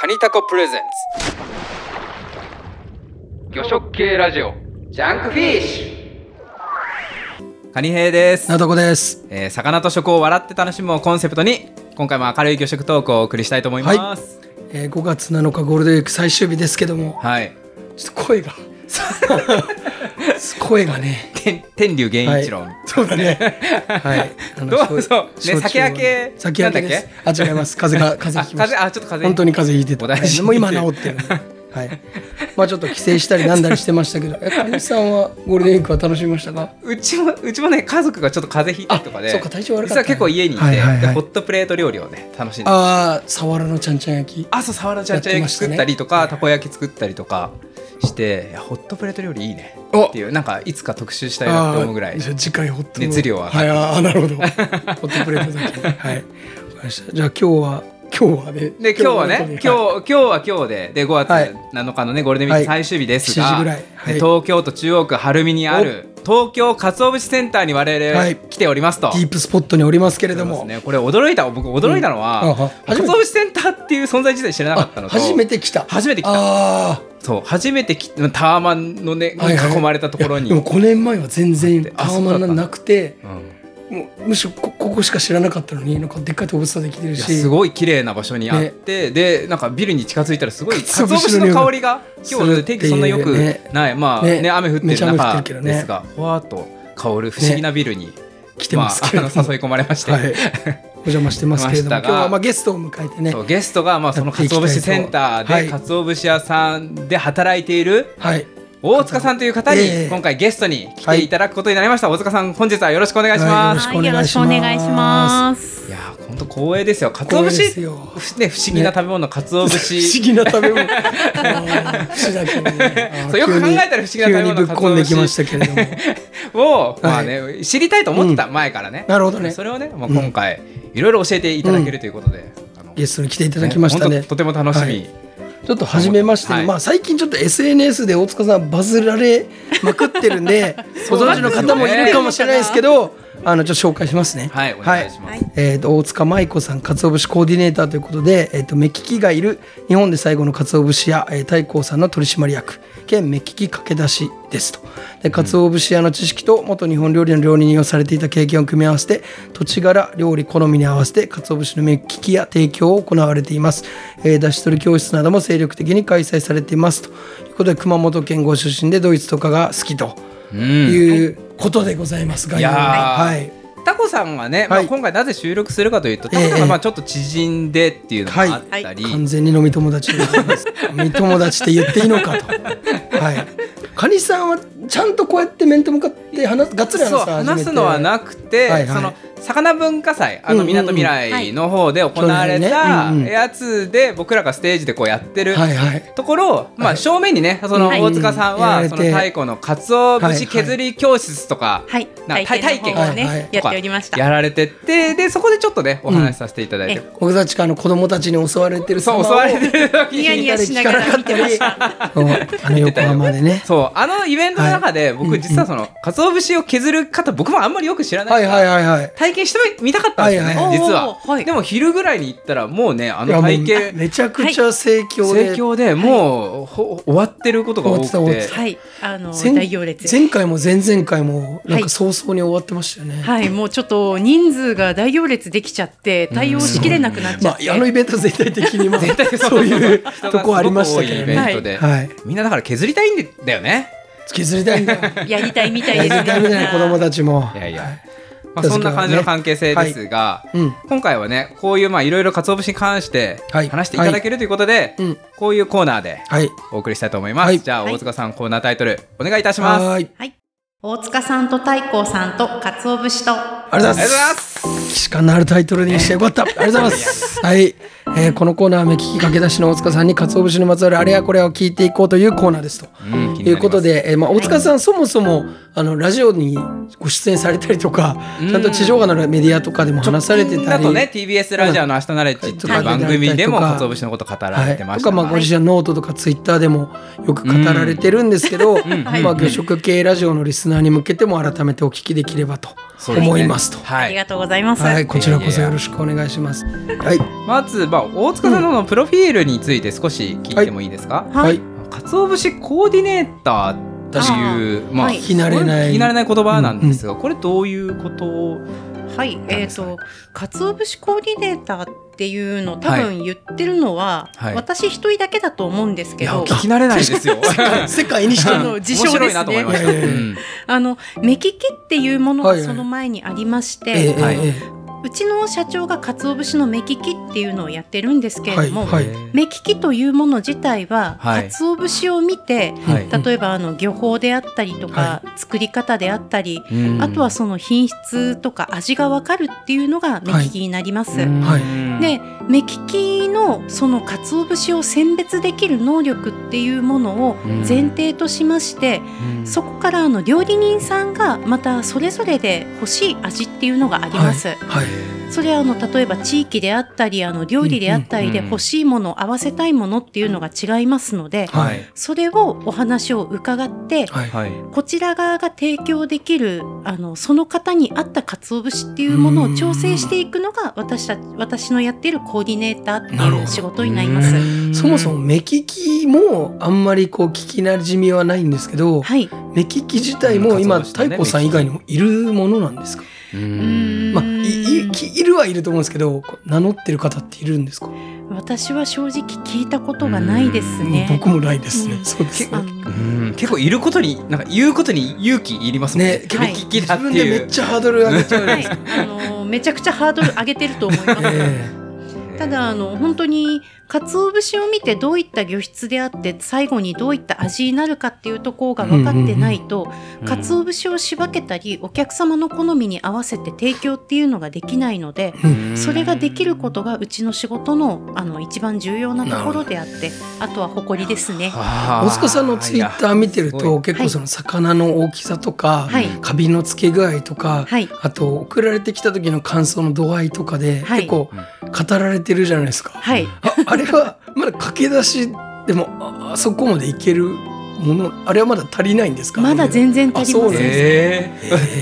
カニタコプレゼンツ。魚食系ラジオ。ジャンクフィッシュ。カニ兵です、なとこです。えー魚と食を笑って楽しむをコンセプトに今回も明るい魚食トークをお送りしたいと思います。えー、5月7日ゴールデンウィーク最終日ですけども、はい、ちょっと声が、声がね、天天竜源一郎、そうだね。はい。どう？ぞね酒焼け？酒焼けです。あ、違います。風邪が 風邪ひきました。あ風邪あちょっと風邪本当に風邪ひいてた。もう今治ってる。はい。まあちょっと帰省したりなんだりしてましたけど、え、かみさんはゴールデンウィークは楽しみましたか？うちもうちもね家族がちょっと風邪ひいたりとかであそうか体調悪かった実は結構家にいて、ホットプレート料理をね楽しんでああ、サワラのちゃんちゃん焼き。あそうサワラちゃんちゃん焼き作ったりとか、たこ焼き作ったりとかしてホットプレート料理いいねおっていうなんかいつか特集したいなって思うぐらい。次回ホット熱量ははいあーなるほど。ホットプレートだけ はい。じゃあ今日は今日はねで今日はね今日,、は今日は今日でで5月はい。7日のねゴールデンウィーク最終日ですが、はい7時ぐらい。はい。で東京都中央区晴海にある東京鰹節センターに我々、はい。来ておりますと。ディープスポットにおりますけれども、ね、これ驚いた僕驚いたのは、うん。鰹節センターっていう存在自体知らなかったのとあ初めて来た。初めて来た。あそう初めて来たタワマンのね、囲まれたところに。いやでも5年前は全然タあワマンなくてうんもうむしろこここしか知らなかったのになんかでっかい動物さできてるし。すごい綺麗な場所にあって、でなんかビルに近づいたらすごい 鰹鰹節節の香りが今日天気そんなよくするっていうね。ない、まあね。ね雨降ってる中ですがふわっと香る不思議なビルに、来てますけれど。も、まあ、誘い込まれまして、はい。お邪魔してますけれども今日はまあゲストを迎えてね。ゲストがまあその鰹節センターで、はい。鰹節屋さんで働いているはい大塚さんという方にええ。今回ゲストに来ていただくことになりました、大塚さん本日はよろしくお願いします、はいよろしくお願いします。はい、やー本当光栄ですよ。鰹節ね不思議な食べ物鰹不思節議な食べ物。ねそうよく考えたら不思議な食べ物 急にぶっ込んできましたけれども。を、まあね、知りたいと思ってた前からね、なるほどね。それをね、まあ、今回、いろいろ教えていただけるということで、あのゲストに来ていただきましたね本当。とても楽しみ、はいちょっと初めまして、はい。まあ最近ちょっと SNS で大塚さんバズられまくってるんで、ご存知の方もいるかもしれないですけど、あのちょっと紹介しますね。はいお願いします、はい。えー、と大塚舞子さん鰹節コーディネーターということで、えー、と目利きがいる日本で最後の鰹節屋、えー、太閤さんの取締役兼目利き駆け出しですと。で鰹節屋の知識と元日本料理の料理人をされていた経験を組み合わせて土地柄料理好みに合わせて鰹節の目利きや提供を行われています、えー、出し取り教室なども精力的に開催されていますと。いうことで熊本県ご出身でドイツとかが好きと。うんいうことでございますが、はい。タコさんがね、まあ、はい今回なぜ収録するかというと、ええ。タコさんがまあちょっと縮んでっていうのもあったり、完全に飲み友達でございます。飲み友達って言っていいのかと。はい。カニさんはちゃんとこうやって面と向かって話すがっつり話すのはなくて、その魚文化祭あのみなとみらいの方で行われたやつで僕らがステージでこうやってる。ところを、まあ、はい。正面にねそのはい大塚さんはその太古の鰹節削り教室とかはい、な体験をね、やっておりました。やられててでそこでちょっとねお話しさせていただいて、うん僕たちがあの子供たちに襲われてるそう襲われてる時。にニヤニヤしながら見てました。あの横浜でね。そうあのイベントの中で、はい。僕実はその鰹節を削る方僕もあんまりよく知らないから、はいはいはいはい。体験してみたかったんですよね、はいはい実は、はいでも昼ぐらいに行ったらもうねあの体験めちゃくちゃ盛況で。盛況でもう、ほ終わってることが多く終わってはい、あの前大行列。前回も前々回もなんか早々に終わってましたよね。はい、もうちょっと人数が大行列できちゃって対応しきれなくなっちゃまあって。あのイベント全体的にも絶対そういうとこありましたけどね。ントで、はい。みんなだから削りたいんだよね削りたいんだよ。やりたいみたいですね。子供たちも。いやいやはいまあ、そんな感じの関係性ですが、うん。今回はねこういうまあいろいろ鰹節に関してはい話していただけるということで、うん。こういうコーナーではい。お送りしたいと思います、はいじゃあはい大塚さんコーナータイトルお願いいたしますはーい。はい。大塚さんと太閤さんと鰹節と。ありがとうございありがとうございま。ますす既視感のあるタイトルにしてよかった。ありがとうございます。はい。えーこのコーナーは目利き駆け出しの大塚さんに鰹節にまつわるあれやこれを聞いていこうというコーナーですと。うんということで、えーまあ、大塚さん、そもそもあのラジオにご出演されたりとか、ちゃんと地上波のメディアとかでも話されてたり。だとね TBS ラジオの「明日ナレッジ」っていう番組でもはい。鰹節のこと語らはい、れてましたとかまあご自身のノートとかツイッターでもよく語られてるんですけど、ん。まあ魚食系ラジオのリスナーに向けても改めてお聞きできればと思いますと。はい。ありがとうございます。はい、こちらこそよろしくお願いします。はい、まず、まあ、大塚さんのプロフィールについて少し聞いてもいいですか、ははいい、鰹節コーディネーターっていうまあ、はい。聞き慣れない。聞き慣れない言葉なんですが、これどういうことをはい、えっ、と、鰹節コーディネーターっていうの、多はい。分言ってるのは、はい。私一人だけだと思うんですけど。聞き慣れないですよ。世界にしての自称ですね。あの目利きっていうものがその前にありまして、ええはいええうちの社長が鰹節の目利きっていうのをやってるんですけれども、はい目利きというもの自体は、はい。鰹節を見てはい。例えばあの漁法であったりとか、は作り方であったり、うん。あとはその品質とか味がわかるっていうのが目利きになります。で目利きのその鰹節を選別できる能力っていうものをうん前提としまして、うん。そこからあの料理人さんがまたそれぞれで欲しい味っていうのがあります。はいそれはあの例えば地域であったりあの料理であったりで欲しいものを合わせたいものっていうのが違いますので、はい。それをお話を伺って、はい。はい。こちら側が提供できるあのその方に合った鰹節っていうものを調整していくのが私た私のやっているコーディネーターっていう仕事になります。そもそも目利きもあんまりこう聞きなじみはないんですけど、はい。目利き自体も今太鼓さん以外にもいるものなんですか、うん。まあ、いいきいるはいると思うんですけど名乗ってる方っているんですか、私は正直聞いたことがないですね。僕もないですね、うん。そうです結構いることになんか言うことに勇気いりますもんね。ね結構聞きだって自分でいう。めっちゃハードル上げちゃうはい。あのめちゃくちゃハードル上げてると思います。え。ただあの本当に鰹節を見てどういった魚質であって最後にどういった味になるかっていうところが分かってないと、鰹節を仕分けたりお客様の好みに合わせて提供っていうのができないので、うん。それができることがうちの仕事のあの一番重要なところであってあとは誇りですね。大塚さんのツイッター見てると結構その魚の大きさとか、はい。カビの付け具合とか、はい。あと送られてきた時の感想の度合いとかではい。結構語られてるじゃないですか。はい。ああれはまだ駆け出しでもああそこまでいけるものあれはまだ足りないんですか？まだ全然足りません。え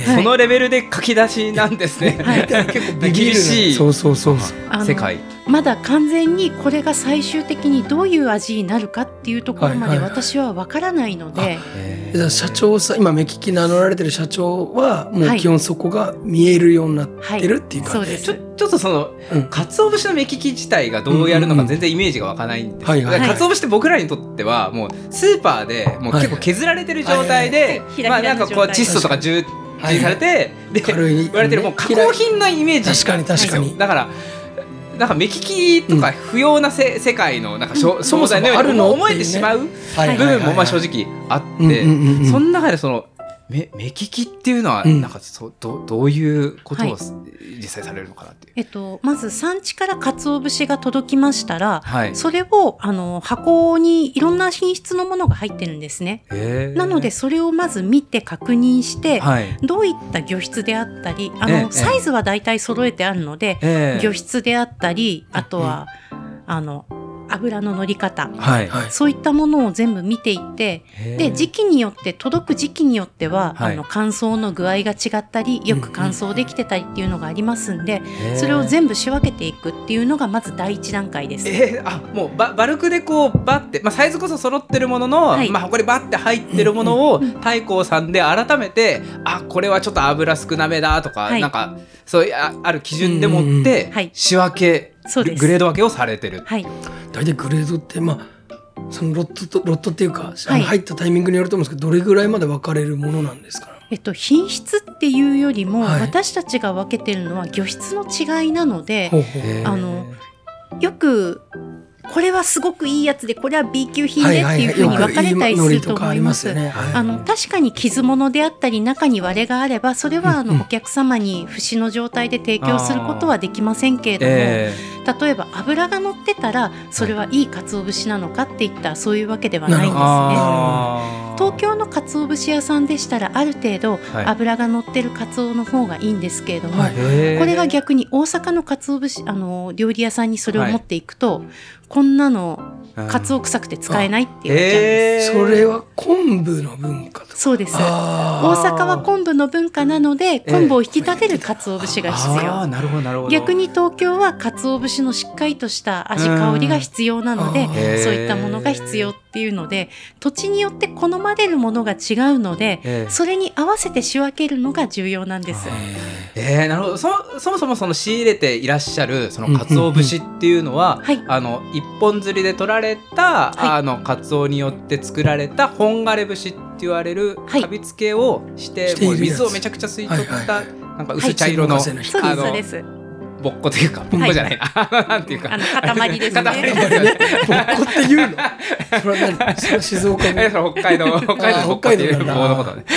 ーそのレベルで書き出しなんですね。はい。結構厳しいそうそうそう。世界。まだ完全にこれが最終的にどういう味になるかっていうところまではいはい。私は分からないので、えだから社長さん今目利き名乗られてる社長はもはい。う基本そこが見えるようになってるっていう感じそうです。ちょちょっとそのうん。鰹節の目利き自体がどうやるのか全然イメージが湧かないんですはいはいだから鰹節って僕らにとってはもうスーパーでもう結構削られてる状態ではいはい。まあなんかこう窒素とか重視されてで軽い言われてるもう加工品のイメージ。確かに確かに。だからなんか目利きとか不要なせ、世界のなんかしょ、うん。そもそもあるの思えてしまうはい部分もまあ正直あって、うんうんうんうんその中でその目目利きっていうのはうんなんかそうどどういうことをはい実際されるのかなっていう。えっと、まず産地から鰹節が届きましたらはい。それをあの箱にいろんな品質のものが入ってるんですね。なのでそれをまず見て確認して、はい。どういった魚質であったりあええのサイズは大体揃えてあるので、ええ魚質であったりあとは、あの油の乗り方。はい。はい。そういったものを全部見ていってで時期によって届く時期によっては、はい。あの乾燥の具合が違ったりよく乾燥できてたりっていうのがありますんで、それを全部仕分けていくっていうのがまず第一段階です。えー、あもうババルクでこうバッて、まあ、サイズこそ揃ってるものの、はい。まあ、これバッて入ってるものを太閤さんで改めてあこれはちょっと油少なめだとか、はい。なんかそういうあある基準でもうんうんってはい。仕分け、そうです。グレード分けをされてる。はい、大体グレードってまあそのロットとロットっていうか、あはい。の入ったタイミングによると思うんですけどどれぐらいまで分かれるものなんですか？えっと、品質っていうよりも、はい。私たちが分けてるのは魚質の違いなのでほうほう。へーあのよくこれはすごくいいやつでこれは B 級品でっていうふうに分かれたりすると思います。あの確かに傷物であったり中に割れがあればそれはあのお客様に節の状態で提供することはできませんけれども、え例えば油が乗ってたらそれはいい鰹節なのかっていったらそういうわけではないんですね。東京の鰹節屋さんでしたらある程度はい。油が乗ってる鰹の方がいいんですけれども、はい。これが逆に大阪の鰹節あの料理屋さんにそれを持っていくと、こんなのうん鰹臭くて使えないって言われちゃうんです。へー。それは昆布の文化とそうです。大阪は昆布の文化なので昆布を引き立てる鰹節が必あ要。ーなるほどなるほど。逆に東京は鰹節のしっかりとした味香りが必要なのでそういったものが必要っていうので土地によって好まれるものが違うのでええ。それに合わせて仕分けるのが重要なんです。えー、なるほど。そそもそもその仕入れていらっしゃるその鰹節っていうのは、はい。あの一本釣りで取られた、はい。あの鰹によって作られた本枯節って言われるはい。カビ付けをして,、もう水をめちゃくちゃ吸い取った、はいはいなんか薄茶色の、あのそうです。ぼっこというかぼっこじゃないな、なんていうか。あの塊ですね。塊ですよね。ぼっこって言うの？それは何？それは静岡えそれ北海道北海道のぼっこっていう棒のことね。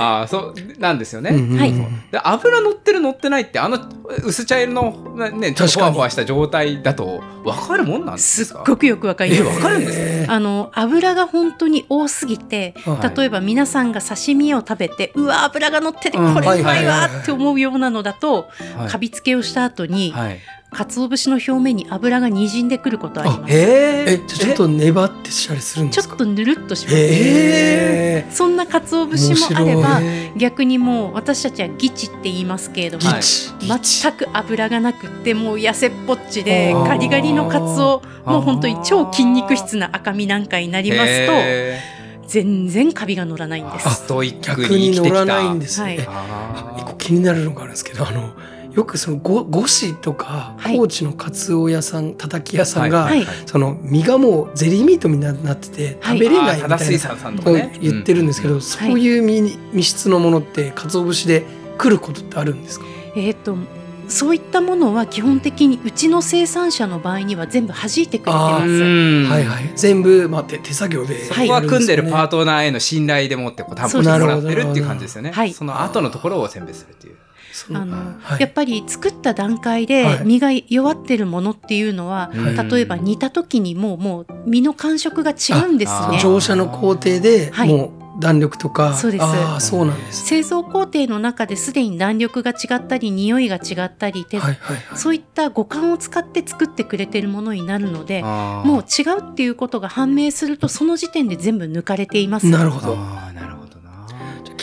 ああそうなんですよね、うんうんはい。で油乗ってる乗ってないってあの薄茶色のねちょっとふわふわした状態だと分かるもんなんですすかっごくよくわかりえます。分かるんですあの油が本当に多すぎて、はい例えば皆さんが刺身を食べてうわ油が乗っててうん。これうまいわって思うようなのだと、はい。カビ付けをした後に、はい。鰹節の表面に油がにじんでくることあります。ええじゃあちょっと粘ってしたりするんですか？ちょっとぬるっとします。えそんな鰹節もあれ面ば逆にもう私たちはギチって言いますけれども、はい全く油がなくってもう痩せっぽっちでガリガリのカツオあー。もう本当に超筋肉質な赤身なんかになりますとへ全然カビが乗らないんです。逆に乗らないんですね、はい一個気になるのがあるんですけどあのよくそのご五市とかはい。高知のカツオ屋さんたたき屋さんが、はい。その身がもうゼリーミートになっててはい。食べれないみたいなあー多田水産さんとかこうね言ってるんですけど、そういう身身質のものって鰹節で来ることってあるんですか、えー、とそういったものは基本的にうちの生産者の場合には全部弾いてくれてあます。うん。はいはい。全部、まあ、手手作業でそこは組んでるパートトナーへの信頼でもってこう担保してもらってるっていう感じですよね。はいその後のところを選別するっていう。あのはい。やっぱり作った段階ではい。身が弱ってるものっていうのは、うん。例えば煮た時にもうもう身の感触が違うんですあね。乗車の工程ではい。もう弾力とか、そうです。そうなんです製造工程の中ですでに弾力が違ったり匂いが違ったりで、はいはいはい。そういった五感を使って作ってくれてるものになるのでもう違うっていうことが判明するとその時点で全部抜かれています。なるほど。なるほど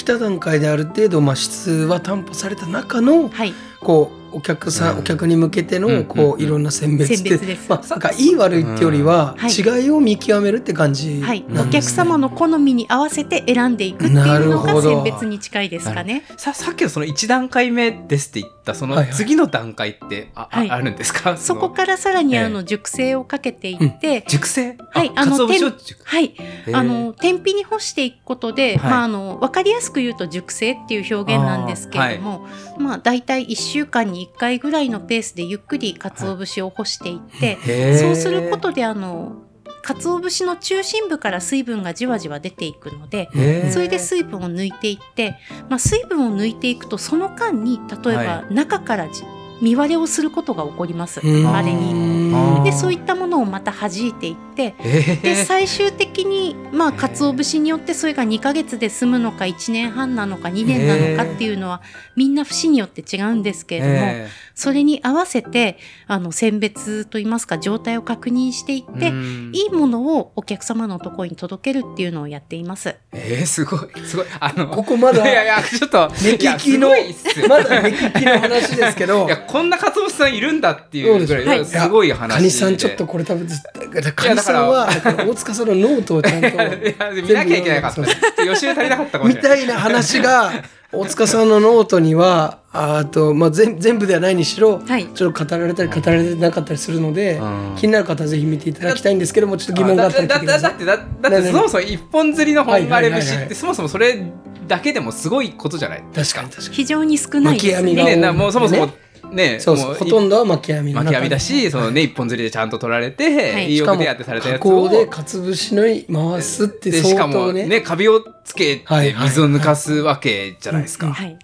た段階である程度、まあ、質は担保された中のはい、こうお客さん、うん。お客に向けてのうんこう、いろんな選別。ってまあ、なんかいい悪いってよりは、違いを見極めるって感じはい、お客様の好みに合わせて選んでいくっていうのなるがほど選別に近いですかね。ささっきのその1段階目ですって言ったその次の段階ってあ,あ、はい。あるんですか？そこらからさらにええあの熟成をかけていって、熟成？はいあのはい、あの天日に干していくことで、はい。まああの分かりやすく言うと熟成っていう表現なんですけれども、まあだい。たい1週間に1回ぐらいのペースでゆっくり鰹節を干していって、そうすることであの鰹節の中心部から水分がじわじわ出ていくので。それで水分を抜いていって、まあ、水分を抜いていくとその間に例えば中からじ見割れをすることが起こります。うんまれに。でそういったものをまた弾いていってへー。で最終的にまあ鰹節によってそれが2ヶ月で済むのか1年半なのか2年なのかっていうのはみんな節によって違うんですけれどもへそれに合わせてあの選別といいますか状態を確認していってーうん。いいものをお客様のところに届けるっていうのをやっています。えー、すごい。すごい。あのここまだいやいやちょっと目利きのまだ目利きの話ですけど。いやこんな鰹節さんいるんだっていうぐらい、すすごい話で。カニさんちょっとこれ多分カニさんは大塚さんのノートをちゃんと 見なきゃいけなかった。予習足りなかったみ。たいな話が大塚さんのノートにはああと、まあ、全全部ではないにしろ、はい。ちょっと語られたり語られてなかったりするので、うん。気になる方はぜひ見ていただきたいんですけどもちょっと疑問があったりだだださいだだってだだってそもそも一本釣りの本枯れはいはいはいはい。節ってそもそもそれだけでもすごいことじゃない？確かに確かに。非常に少ないです巻き網がね。ねなもうそもそもね。ねそうそうもうほとんどは巻き網の中。巻き網だしそのね一本釣りでちゃんと取られて、はい。い、いしかもよく手当てされたや加つを。工でかつ節の回すってでしか相当ねもね。カビをつけてはいはい水を抜かすわけじゃないですか。うん。はい。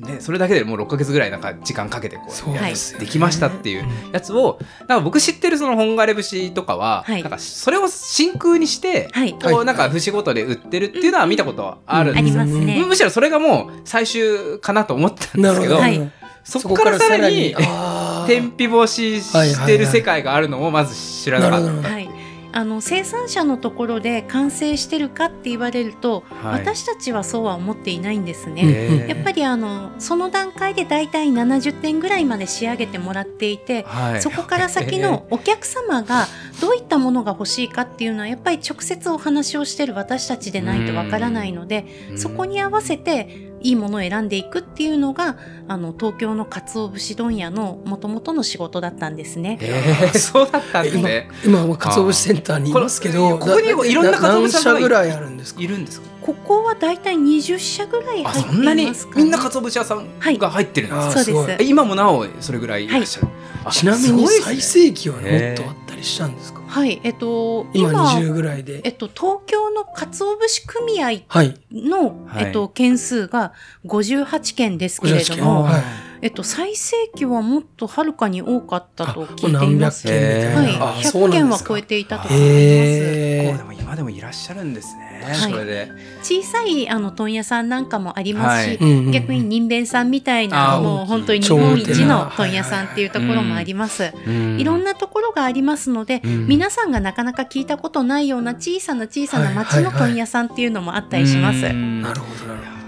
ね、それだけでもう6ヶ月ぐらいなんか時間かけてこうね。できましたっていうやつをなんか僕知ってるその本枯節とかは、はい。なんかそれを真空にして、はい。はい。こうなんか節ごとで売ってるっていうのは見たことはあるんありですよ、ますね。むしろそれがもう最終かなと思ったんですけどど、はい。そこからさらに 天日干ししてる世界があるのもまず知らなかった。はい、あの生産者のところで完成してるかって言われると、はい。私たちはそうは思っていないんですね。うんやっぱりあのその段階でだいたい70点ぐらいまで仕上げてもらっていて、はい。そこから先の お客様がどういったものが欲しいかっていうのはやっぱり直接お話をしてる私たちでないとわからないので、そこに合わせていいものを選んでいくっていうのがあの東京の鰹節問屋のもともとの仕事だったんですね。えー そうだったんです今ね。今は鰹節センターにいますけどここにいろんな鰹何節さんが社ぐらいあるんですか？いるんですか？ここはだいたい20社ぐらいあ入ってそんないにますか、ね。みんな鰹節屋さんが入ってるんですか？あーそうです今もなおそれぐらいいらっしゃる？あちなみに最盛期はもっとあったりしたんですか？はい、えっと今今20ぐらいで。えっと東京の鰹節組合はいの、はい。えっと件数が58件ですけれ58ども、はいえっと最盛期はもっとはるかに多かったと聞いてい何百ます。件みたいな、はい、あそう100なんですか。件は超えていたと思います。へー。こうでも今でもいらっしゃるんですね。はい。それで。小さいあの問屋さんなんかもありますし、はい。うんうん逆に人弁さんみたいなもう本当に日超本一の問屋さんっていうところもあります。い。ろんななところがありますので、うん。皆さんがなかなか聞いたことないような小さな小さな町の問屋さんっていうのもあったりします。ななるほどなるほいや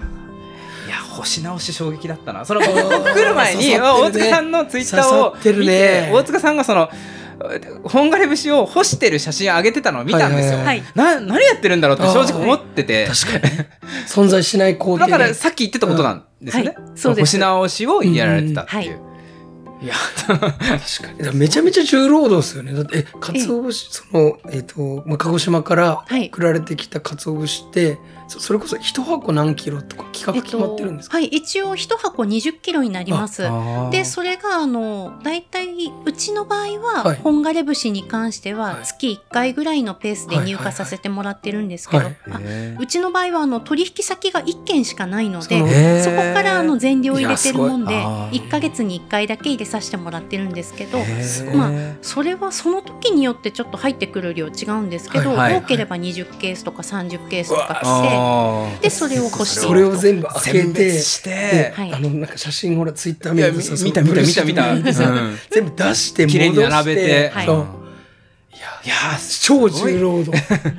星直し衝撃だったな。その 来る前にね。大塚さんのツイッターを刺さってね。て大塚さんがその本枯節を干してる写真上げてたのを見たんですよ。はい。はい。な何やってるんだろうって正直思ってて。確かに。存在しない工程でだからさっき言ってたことなんですよね。はい。そうです。星直しをやられてたっていう。い。や 確かに。めちゃめちゃ重労働ですよね。だってえ鰹節そのえっ、と、まあ、鹿児島からはい。送られてきた鰹節ってそそれこそ一箱何キロとか企画決まってるんですか、はい、一応一箱20キロになります。で、それが、あの、大体、うちの場合は、はい。本枯節に関してはは、い。月1回ぐらいのペースで入荷させてもらってるんですけどうちの場合は、あの、取引先が1件しかないのでそこから、あの、全量入れてるもんで、いやすごい。あー。1ヶ月に1回だけ入れさせてもらってるんですけど、まあそれはその時によってちょっと入ってくる量違うんですけど、多ければ20ケースとか30ケースとかして、で、それを干して。それを全部開け選て別しでて、はい。あのなんか写真ほらツイッター見た見た見た見た、見てさうん。全部出して戻して。綺麗に並べて、はいいやいやー超重労働。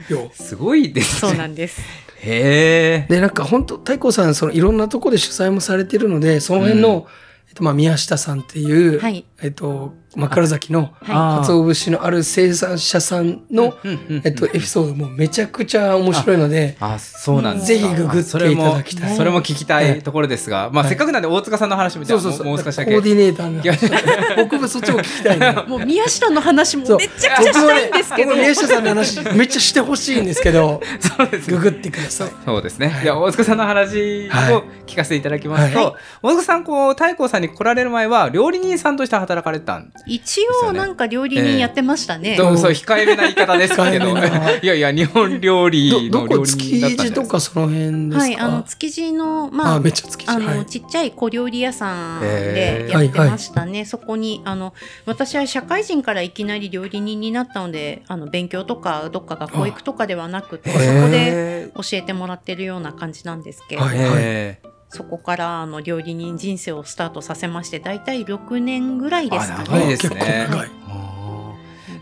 よ。すごいですそうね。なんです。へえ。でなんか本当太鼓さんそのいろんなとこで取材もされてるのでその辺の、えっとまあ、宮下さんっていう、はい。えっと枕崎のは鰹節のある生産者さんの、えっと、エピソードもめちゃくちゃ面白いので、あ、そうなんですか。ぜひググっていただきたい。それもそれも聞きたいところですが、まあ、はい。せっかくなんで大塚さんの話もじゃあそうそうそう。もう少しだけ。コーディネーターの話。僕もそっちも聞きたいな もう宮下の話もめちゃくちゃしたいんですけど。宮下さんの話 めっちゃしてほしいんですけどそうですね。ググってください。そうですね。はい。じゃあ大塚さんの話はいを聞かせていただきますと、はい。大塚さんこう太閤さんに来られる前は料理人さんとして働かれてたん一応なんか料理人やってましたね。どうそう控えめな言い方ですけど、いやいや日本料理の料理人だったんです。か。地とかその辺ですか？はい、あの築地のまああめっちゃ築地。あの、はい。ちっちゃい小料理屋さんでやってましたね。そこにあの私は社会人からいきなり料理人になったので、あの勉強とかどっか学校行くとかではなくて、そこでへ教えてもらってるような感じなんですけど、はいーへそこからあの料理人人生をスタートさせまして、だいたい6年ぐらいーですかあ長いね。ですね。結構長いあ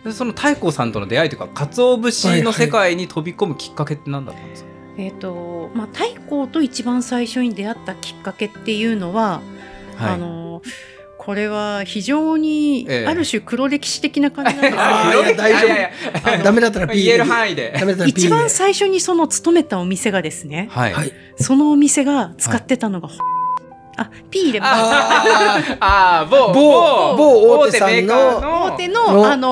ーでその太閤さんとの出会いというか鰹節の世界に飛び込むきっかけって何だったんですか、えっ、とまあ太閤と一番最初に出会ったきっかけっていうのは、はいあのこれは非常にええ。ある種黒歴史的な感じなんです だったら P 言える範囲で。一番最初にその勤めたお店がですね、はい。はい。そのお店が使ってたのが、あ P 入れああーあー、某、某某大手さんの大手ののあの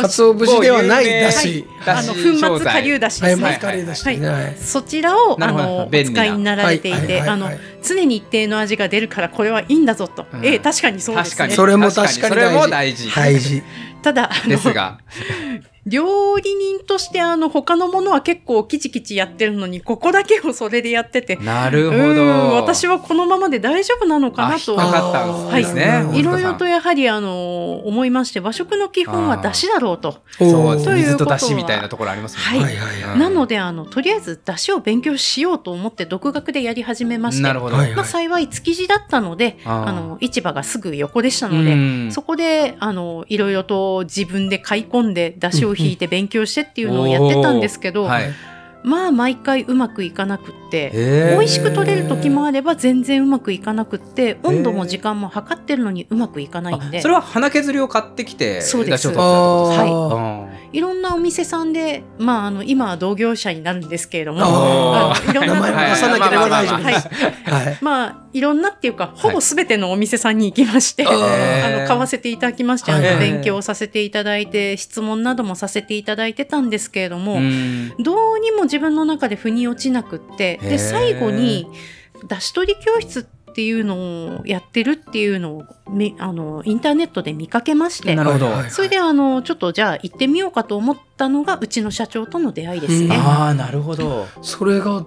ー鰹節ではないだし。あの粉末顆粒だしはいですね。マスカレーだしね。はい。そちらをあのお使いになられていて、はいはいはい。あの常に一定の味が出るからこれはいいんだぞと。うん。ええ確かにそうですね。確かに。。それも確かにそれも大事。大事。ただあのですが。料理人としてあの他のものは結構キチキチやってるのにここだけをそれでやってて。なるほうんど私はこのままで大丈夫なのかなと。かかったんですね、はい。いろいろとやはりあの思いまして和食の基本は出汁だろうと。そうという水と出汁みたいなところありますもんね、はい。はいはいなのであのとりあえず出汁を勉強しようと思って独学でやり始めまして。なるほど、はい。まあ、幸い築地だったのであの市場がすぐ横でしたので、うん。そこであのいろいろと自分で買い込んで出汁を引いて勉強してっていうのをやってたんですけど、はい。まあ毎回うまくいかなくって。美味しく取れる時もあれば全然うまくいかなくって温度も時間も測ってるのにうまくいかないんで。あそれは花削りを買ってきてそうです。はい。いろんなお店さんで、まあ、あの今は同業者になるんですけれどもいろんな名前を出さなければ大丈夫です。はい。はい。まあいろんなっていうかほぼ全てのお店さんに行きまして、あー。あの買わせていただきまして、あのはいはい。勉強させていただいて質問などもさせていただいてたんですけれども、うん。どうにも自分の中で腑に落ちなくってで最後に出し取り教室っていうのをやってるっていうのをみあのインターネットで見かけましてなるほど、それであのちょっとじゃあ行ってみようかと思ったのがうちの社長との出会いですね。ああなるほどそれがど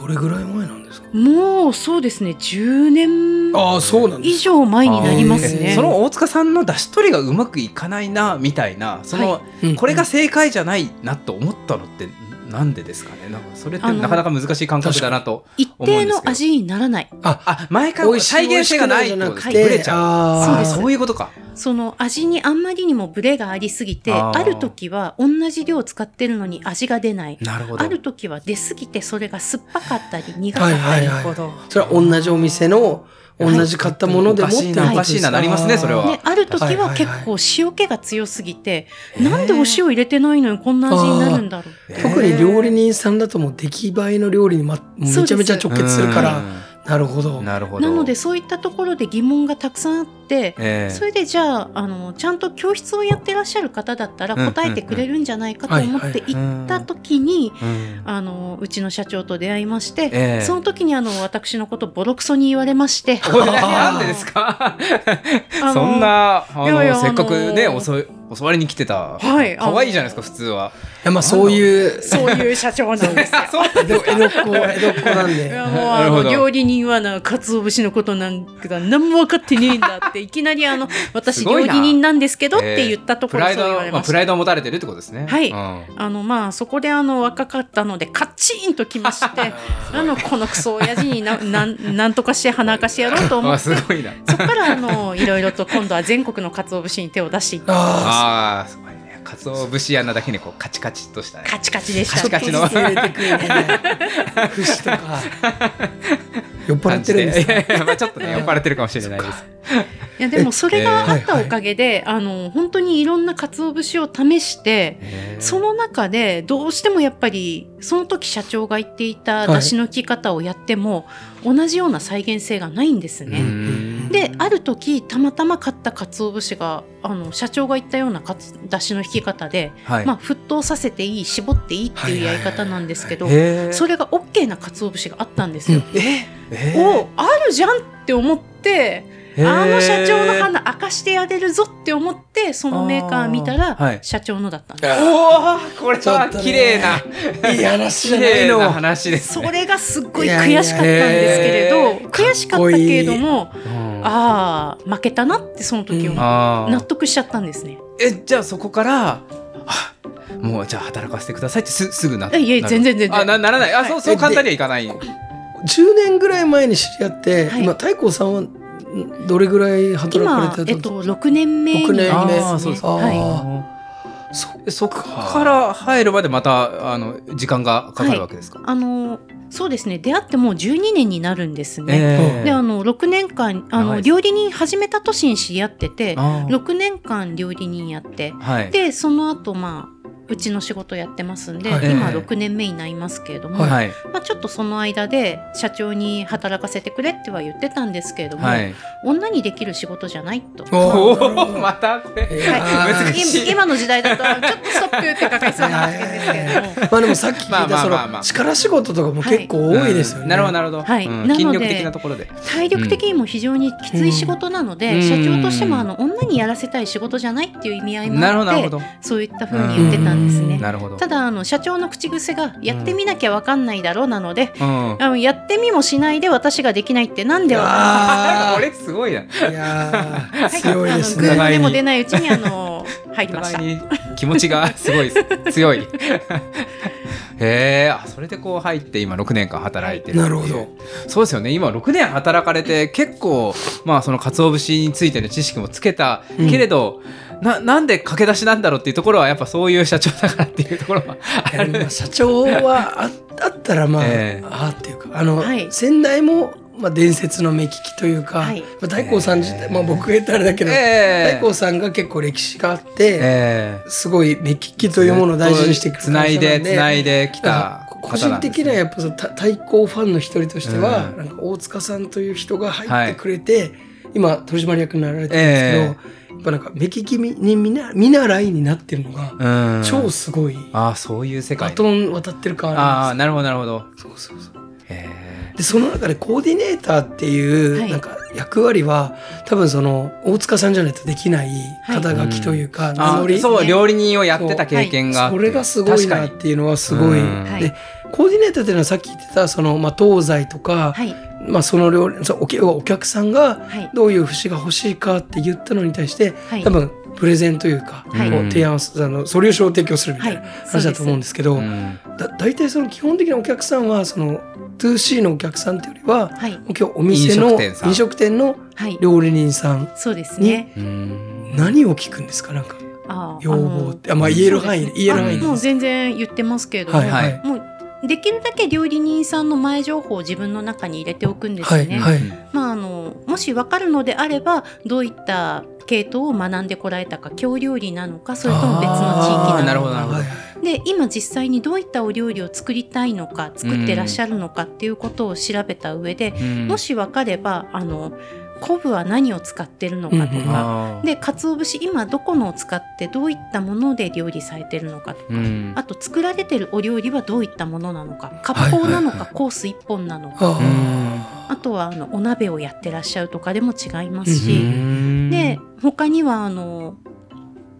どれぐらい前なんですか？もうそうですね10年ああそうなん。以上前になりますね。えーその大塚さんの出し取りがうまくいかないなみたいなその、はうんこれが正解じゃないなと思ったのってなんでですかね。なんかそれってなかなか難しい感覚だなと一定の味にならない。あ毎回美味しい再現性がないって。ことでブレちゃう。そうです。そういうことか。その味にあんまりにもブレがありすぎてある時は同じ量使ってるのに味が出ない。なるほど。ある時は出すぎてそれが酸っぱかったり苦かったり、はいはいはい。ほど。それは同じお店の同じ買ったものでもっておかしいななりますねそれは。である時は結構塩気が強すぎて、なんでお塩入れてないのにこんな味になるんだろう特に料理人さんだともう出来栄えの料理に、ま、めちゃめちゃ直結するからなるほど。うんなるほど。なのでそういったところで疑問がたくさんあって、えーそれでじゃああのちゃんと教室をやってらっしゃる方だったら答えてくれるんじゃないかと思って行った時にうん。あのうちの社長と出会いまして、ええ。その時にあの私のことボロクソに言われまして。なんでですか？そんなせっかくねあの教教わりに来てた。はい可愛いじゃないですか普通は。やまあそういう。そういう社長なんですよ。そう。江戸江戸っ子江戸っ子なんいでやもうあなるほど。の料理人はな鰹節のことなんか何も分かってねえんだっていきなりあの 私料理人なんですけどっえて言ったところそうプライドまあ、プ言われました。ライドを持たれてるってことですね。はい。うん。あのまあそこであの若かったのでカチンときまして あのこのクソ親父にななんなんとかして鼻かしやろうと思あってすごいな。そこからあのいろいろと今度は全国の鰹節に手を出していあああすごいね。鰹節穴だけにこうカチカチとしたね。カチカチでした。カチカチの。あ入れてくるね。節とか。酔っ払ってるんですか？いやいやまあちょっとね酔っ払ってるかもしれないです。いやでもそれがあったはいおかげで、あの本当にいろんな鰹節を試してその中でどうしてもやっぱりその時社長が言っていた出汁の効き方をやっても、同じような再現性がないんですうね。ん。である時たまたま買った鰹節があの社長が言ったようなかつ出汁の引き方で、はい。まあ、沸騰させていい絞っていいっていうやり方なんですけど、それが OK な鰹節があったんですよ。え？えおあるじゃんって思ってあの社長の花明かしてやれるぞって思ってそのメーカー見たら、社長のだったんです。おおこれはちょっとね綺麗ないい話じゃ綺ないの麗な話ですそねれがすっごい悔しかったんですけれどいやいや悔しかったけれどもうんああ負けたなってその時うん。はあー。納得しちゃったんですね。えじゃあそこからあもうじゃあ働かせてくださいってすすぐなえいえなる。全然全然。あなならない。あ、はい。そうそう簡単にはいかない。10年ぐらい前に知り合って、はい。今太閤さんはんどれぐらい働か今れてたんですか？えっと6年目に。六年目。なりあー。そうですかますね。はい。あそそこから入るまでまたあの時間がかかるわけですか、あのそうですね。出会ってもう12年になるんですね。ええ。であの6年間あの料理人始めた年に知り合っててあー。6年間料理人やって。はい。でその後まあうちの仕事やってますんで、はい。今ええ6年目になりますけれども、はい。はいまあ、ちょっとその間で社長に働かせてくれっては言ってたんですけれども、はい。女にできる仕事じゃないと。またはい。今今の時代だとちょっとストップってかかりそうな発言ですけれども。まあでもさっき聞いまあまた力仕事とかも結構多いですよね。うん。なるほどなるほど、はい。うんなので筋力的なところで。体力的にも非常にきつい仕事なので、うん。社長としてもあの女にやらせたい仕事じゃないっていう意味合いもなるほどなあってるほど。そういったふうに言ってたんんですね。なるほど。ただあの社長の口癖がやってみなきゃわかんないだろうなので、うん。あのやってみもしないで私ができないってなんでわあこれすごいな。いやーはい 強いですね。偶でも出ないうちにあの入りました。気持ちがすごい強い。へえ、あそれでこう入って今6年間働いてるなるほど。そうですよね。今6年働かれて結構まあその鰹節についての知識もつけたうんけれど、ななんで駆け出しなんだろうっていうところはやっぱそういう社長だからっていうところはある。社長はああったらまあ、ええ。ああっていうかあの、はい。先代も、まあ、伝説の目利きというか、はい。まあ、大光さん自体、まあ、僕が言ったらあれだけど、ええ。大光さんが結構歴史があって、えすごい目利きというものを大事にしていくつないでつないでできた個人的にはやっぱそのた太鼓ファンの一人としては、うんなんか大塚さんという人が入ってくれて、今取締役になられてるんですけど、っぱなんか目利きに見な見習いになってるのが、うん。超すごいああそういう世界。バトン渡ってる感あああなるほどなるほど。そうそうそうへでその中でコーディネーターっていう、はい。なんか役割は多分その大塚さんじゃないとできない肩書きというか、え名乗り、そう料理人をやってた経験がそれがすごいなっていうのはすごい、うん。はい。でコーディネーターっていうのはさっき言ってたその、まあ、東西とか、はい。まあ、その料理そのお客お客さんがはい。どういう節が欲しいかって言ったのに対してはい。多分プレゼンというか、はい。こう提案あのソリューションを提供するみたいな。はい。話だと思うんですけど、うん。だ大体その基本的なお客さんはその 2C のお客さんっていうよりははい。今日お店の飲食店さん。飲食店のはい。料理人さんそうですね。うん。何を聞くんですか？なんか要望って。あまあ言える範囲で言える範囲で。あもう全然言ってますけれども、はい。はい。もうできるだけ料理人さんの前情報を自分の中に入れておくんですね。はいはい。まあ、あのもし分かるのであればどういった系統を学んでこられたか京料理なのかそれとも別の地域ななのかで今実際にどういったお料理を作りたいのか作ってらっしゃるのかっていうことを調べた上で、うん。もし分かればあの昆布は何を使ってるのかとうんうん。で鰹節今どこのを使ってどういったもので料理されてるのかとか、うん。あと作られてるお料理はどういったものなのか割烹なのかはい。はいはいコース一本なのか、ああとはあのお鍋をやってらっしゃるとかでも違いますうし、うん。で他にはあの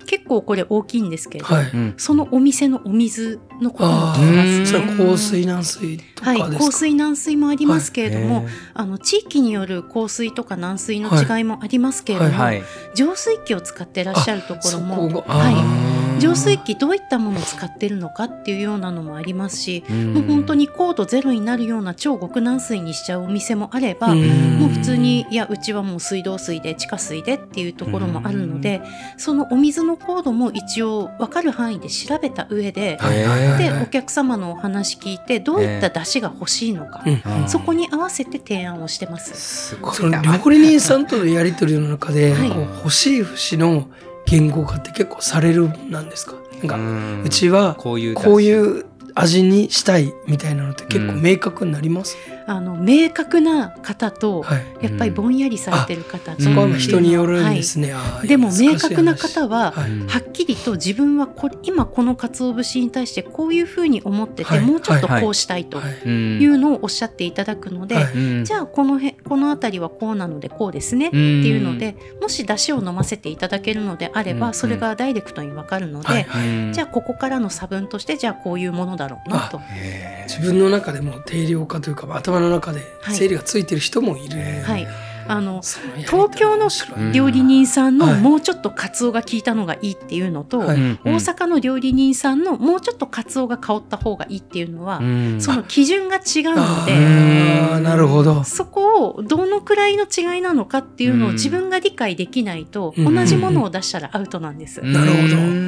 結構これ大きいんですけれど、ーはい。うん。そのお店のお水のこともあ聞きます。ね。は香水軟水とかはい、ですか？香水軟水もありますけれども、へあの地域による香水とか軟水の違いもありますけれども、ーはい。浄水器を使ってらっしゃるところそもこがはい浄水器どういったものを使ってるのかっていうようなのもありますし、うん。もう本当に高度ゼロになるような超極軟水にしちゃうお店もあれば、うん。もう普通にいやうちはもう水道水で地下水でっていうところもあるので、そのお水の高度も一応分かる範囲で調べた上で、はいはいはいではい。お客様のお話聞いてどういった出汁が欲しいのか、そこに合わせて提案をしてます。すごそのいな料理人さんとのやり取りの中で、はい。欲しい節の言語化って結構されるなんですか？なんか、ん。うちはこういうこういう味にしたいみたいなのって結構明確になります、あの明確な方と、はい。やっぱりぼんやりされてる方と、そこは人によるんですね、あーでも明確な方は、はい。うんはっきりと自分はこ今この鰹節に対してこういうふうに思ってて、はい。もうちょっとはいこうしたいとはい。うのをおっしゃっていただくので、じゃあこのへこの辺りはこうなのでこうですねってうんいうので、もし出汁を飲ませていただけるのであれば、うん。それがダイレクトにわかるので、じゃあここからの差分としてじゃあこういうものだろうなと。自分の中でも定量化というか頭の中ではい。整理がついてる人もいる、はい。あのその東京の料理人さんのはい。もうちょっとカツオが効いたのがいいっていうのと、はい。うん。大阪の料理人さんのもうちょっとカツオが香った方がいいっていうのは、うん。その基準が違うのあで。ーなるほど。そこをどのくらいの違いなのかっていうのをうん。自分が理解できないとうん。同じものを出したらアウトなんです。なるほど。うん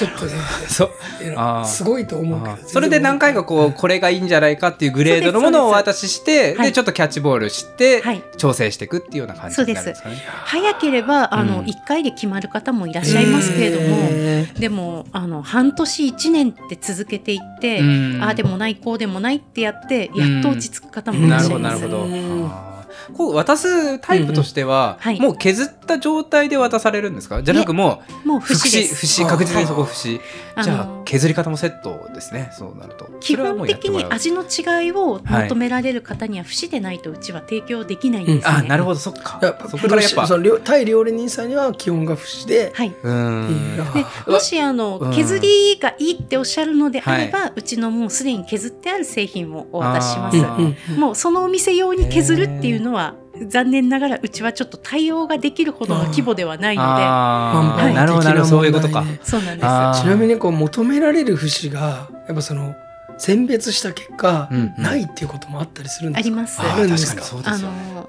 ちょっとねそう。すごいと思うけどそれで何回かこうこれがいいんじゃないかっていうグレードのものをお渡ししてはい。でちょっとキャッチボールしてはい。調整していくっていうような感じになるんですかね。早ければあの、うん。1回で決まる方もいらっしゃいますけれども、へでもあの半年1年って続けていって、うん。ああでもないこうでもないってやってやっと落ち着く方もいらなるほどっしゃいます。なるほど。うん。あーこう渡すタイプとしては、うんうん。はい。もう削った状態で渡されるんですか？じゃなくももうう節です。節確実にそこ節。じゃあ削り方もセットですね。そうなると。基本的に味の違いを求められる方には節でないとうちは提供できないんですね。あなるほど。そっか。やっぱそこからやっぱ。その料対料理人さんには基本が節で、はい。でもしあの、うん。削りがいいっておっしゃるのであれば、うちのもうすでに削ってある製品をお渡しします。うんうん。もうそのお店用に削るっていうのは残念ながらうちはちょっと対応ができるほどの規模ではないのあー。はい。なるほどなるほど。そういうことか。そうなんです。ちなみにこう求められる節がやっぱその選別した結果、うん。うんないっていうこともあったりするんですか？あります。あるんですか？確かにそうであすよね。の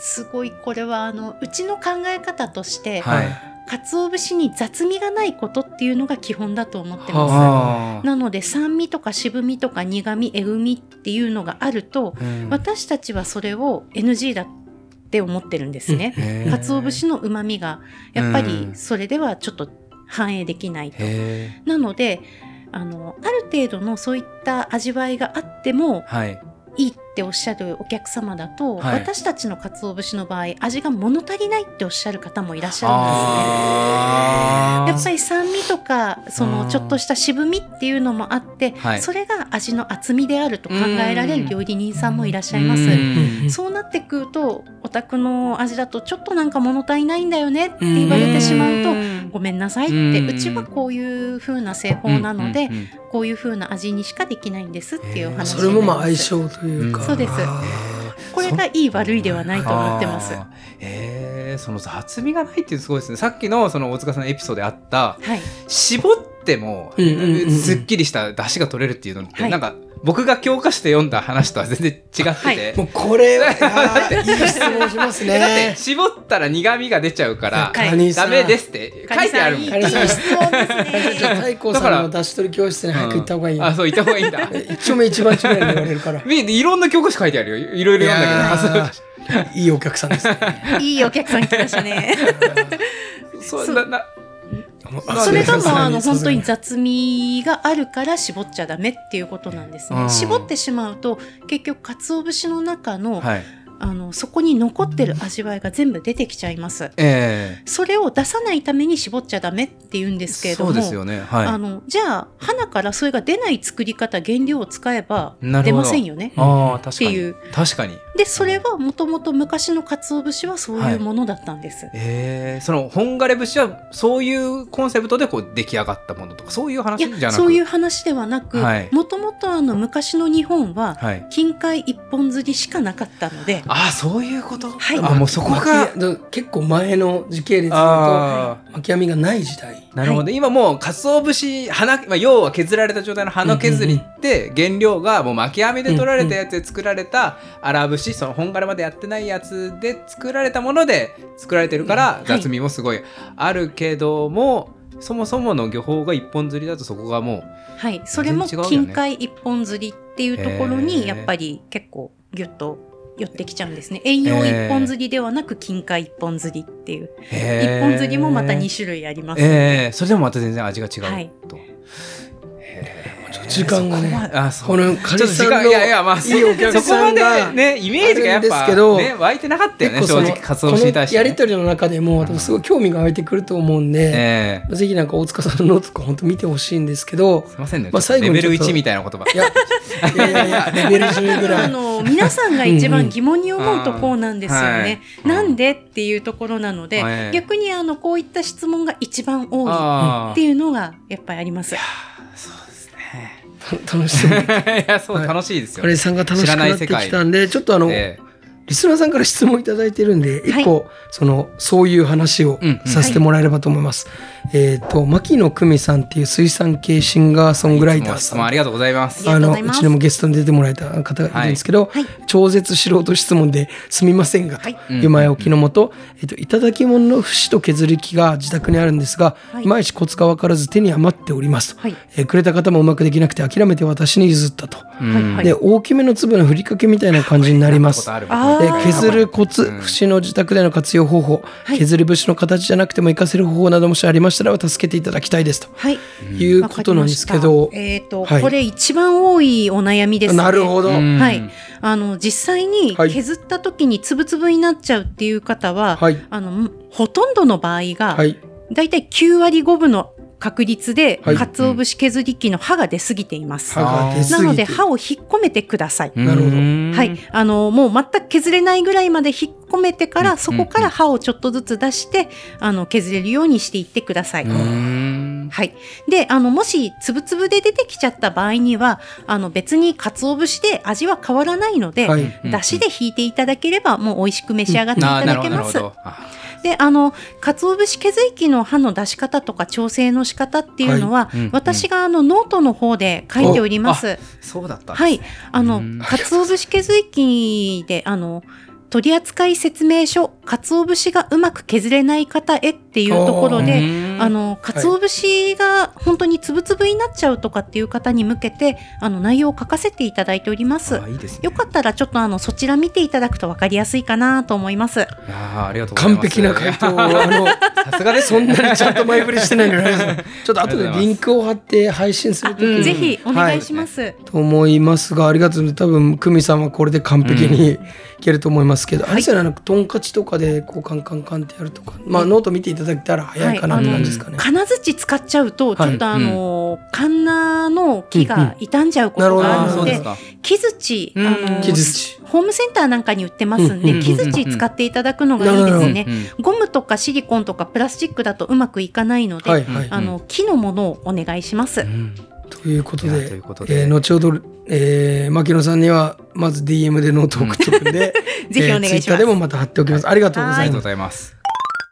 すごいこれはあのうちの考え方として、はい鰹節に雑味がないことっていうのが基本だと思ってます。なので酸味とか渋みとか苦味えぐみっていうのがあると、うん。私たちはそれを NG だって思ってるんですね。鰹節の旨味がやっぱうん。りそれではちょっと反映できないと。へなのであのある程度のそういった味わいがあってもーはいいいっておっしゃるお客様だと、はい。私たちの鰹節の場合味が物足りないっておっしゃる方もいらっしゃるんですね。やっぱり酸味とかそうん。のちょっとした渋みっていうのもあって、はい。それが味の厚みであると考えられる料理人さんもいらっしゃいます。うん。そうなってくるとお宅の味だとちょっとなんか物足りないんだよねって言われてしまうと、ごめんなさいって、うちはこういう風な製法なので、こういう風な味にしかできないんですっていうお話それもまあ相性というか、うんそうです。あこれがいい悪いではないと思ってます。えー。その雑味がないっていうのすごいですね。さっきのその大塚さんのエピソードであったはい、絞ってもすっきりした出汁が取れるっていうのって、はい。なんか僕が教科書で読んだ話とは全然違ってて、はいーもうこれはいやいい質問しますえ だってね。絞ったら苦味が出ちゃうから、ダメですって書いてあるもんいい質問ですね。太鼓さんの出し取り教室に早く行った方がいいよ。あそう言った方がいいんだ 一丁目一番地ぐらいに言われるから。みいろんな教科書書いてあるよいろいろ読んだけどあいいお客さんですね。いいお客さん来ましたね。そうななあそれがもあの本当に雑味があるから絞っちゃダメっていうことなんですね。うん。絞ってしまうと結局鰹節の中の,、はい。あのそこに残ってる味わいが全部出てきちゃいます。えそれを出さないために絞っちゃダメって言うんですけれども。そうですよね。はい。あのじゃあ花からそれが出ない作り方原料を使えば出ませんよね。ああ確かに。っていう。確かにでそれはもともと昔の鰹節はそういうものだったんです。えー、その本枯節はそういうコンセプトでこう出来上がったものとかそういう話いじゃなく？やそういう話ではなくはい。もともとあの昔の日本ははい。近海一本釣りしかなかったので。ああそういうこと、はい。あもうそこが結構前の時系列で言うあと巻き網がない時代。なるほど、今もう鰹節花、まあ、要は削られた状態の花削りって原料がもう巻き網で取られたやつで作られた荒節その本枯れまでやってないやつで作られたもので作られてるからい。雑味もすごいあるけども、そもそもの漁法が一本釣りだとそこがもはい、それも近海一本釣りっていうところにやっぱり結構ギュッと寄ってきちゃうんですね。遠洋一本釣りではなく近海一本釣りっていうう一本釣りもまた2種類ありますえー、それでもまた全然味が違うと、はい時間がねそこまであこのカリさんの間いやいやまあいいお客そこまさんがでねイメージがやっあるんですぱけどね湧いてなかったよね正直鰹節に対して、ね、やり取りの中でも多分すごい興味が湧いてくると思うんで、ええ。ぜひなんか大塚さんのノートとか本当見てほしいんですけどすいませんね、まあちょっとレベル最後にちょっと1みたいな言葉。いやいやいやいやレベル10ぐらあい。の皆さんが一番疑問に思うところなんですよね。うんはい。なんでっていうところなので、はい。逆にあのこういった質問が一番多いあっていうのがやっぱりあります。楽しそうに。いやそう、はい。楽しいですよカリさんが楽しくなってきたんで、ちょっとあの、えリスナーさんから質問いただいてるんで、はい。一個、その、そういう話をさせてもらえればと思います。えっ、と、牧野久美さんっていう水産系シンガーソングライターさん。質問ありがとうございます。あのうちでもゲストに出てもらえた方がいるんですけど、はい。超絶素人質問ですみませんがとはい。いう前置きのもと、えっと、いただき物の節と削り器が自宅にあるんですが、はい。い、まいちコツが分からず手に余っております。と、はい。えーくれた方もうまくできなくて諦めて私に譲ったと、で大きめの粒のふりかけみたいな感じになります。あるああーで削るコツ、うん節の自宅での活用方法、はい。削り節の形じゃなくても活かせる方法などもしありましたら助けていただきたいですと。はい。いうことなんですけど。えっ、と、はい。これ一番多いお悩みですね。なるほど、うん。はい。あの実際にはい。削った時につぶつぶになっちゃうっていう方は、はいあのほとんどの場合が、はいだいたい9割5分の確率で、はい。鰹節削り器の刃が出過ぎています。なので刃を引っ込めてください。なるほど。うんはい、あのもう全く削れないぐらいまで引っ込めてから、うん。そこから刃をちょっとずつ出して、あの削れるようにしていってください。うん。はい、であのもしつぶつぶで出てきちゃった場合にはあの別に鰹節で味は変わらないので、はい。だしで引いていただければもう美味しく召し上がっていただけます。なるほどあであの鰹節削り器の刃の出し方とか調整の仕方っていうのは、い。うんうん。私があのノートの方で書いております。そうだったね。はい、あのうん。鰹節削り器であの取扱説明書鰹節がうまく削れない方へっていうところでうんあの鰹節が本当につぶつぶになっちゃうとかっていう方に向けてあの内容を書かせていただいております。あ。いいですね。よかったらちょっとあのそちら見ていただくと分かりやすいかなと思います。いやーありがとうございます。完璧な回答。をあのさすがですそんなにちゃんと前振りしてないちょっと後でリンクを貼って配信するときにぜひお願いします。はい。と思いますがありがとう。多分久美さんはこれで完璧にいけると思いますけど、あれですよねあのトンカチとかでこうカンカンカンってやるとかまあノート見ていただけたら早いかなって感じですかね。金槌使っちゃうとちはい。ょっとあの、カンナの木が傷んじゃうことうんうんがあるのでそうですか木槌あうんの木槌。ホームセンターなんかに売ってますんでうんうん木槌使っていただくのがいいですね。うん。ゴムとかシリコンとかプラスチックだとうまくいかないので、はいはい、あの木のものをお願いします。うんということでということで。えー後ほど、えー、牧野さんにはまず DM でノートを送っておくんで ぜひお願いします。えー、ツイッターでもまた貼っておきます。ありがとうございます。ありがとうございます。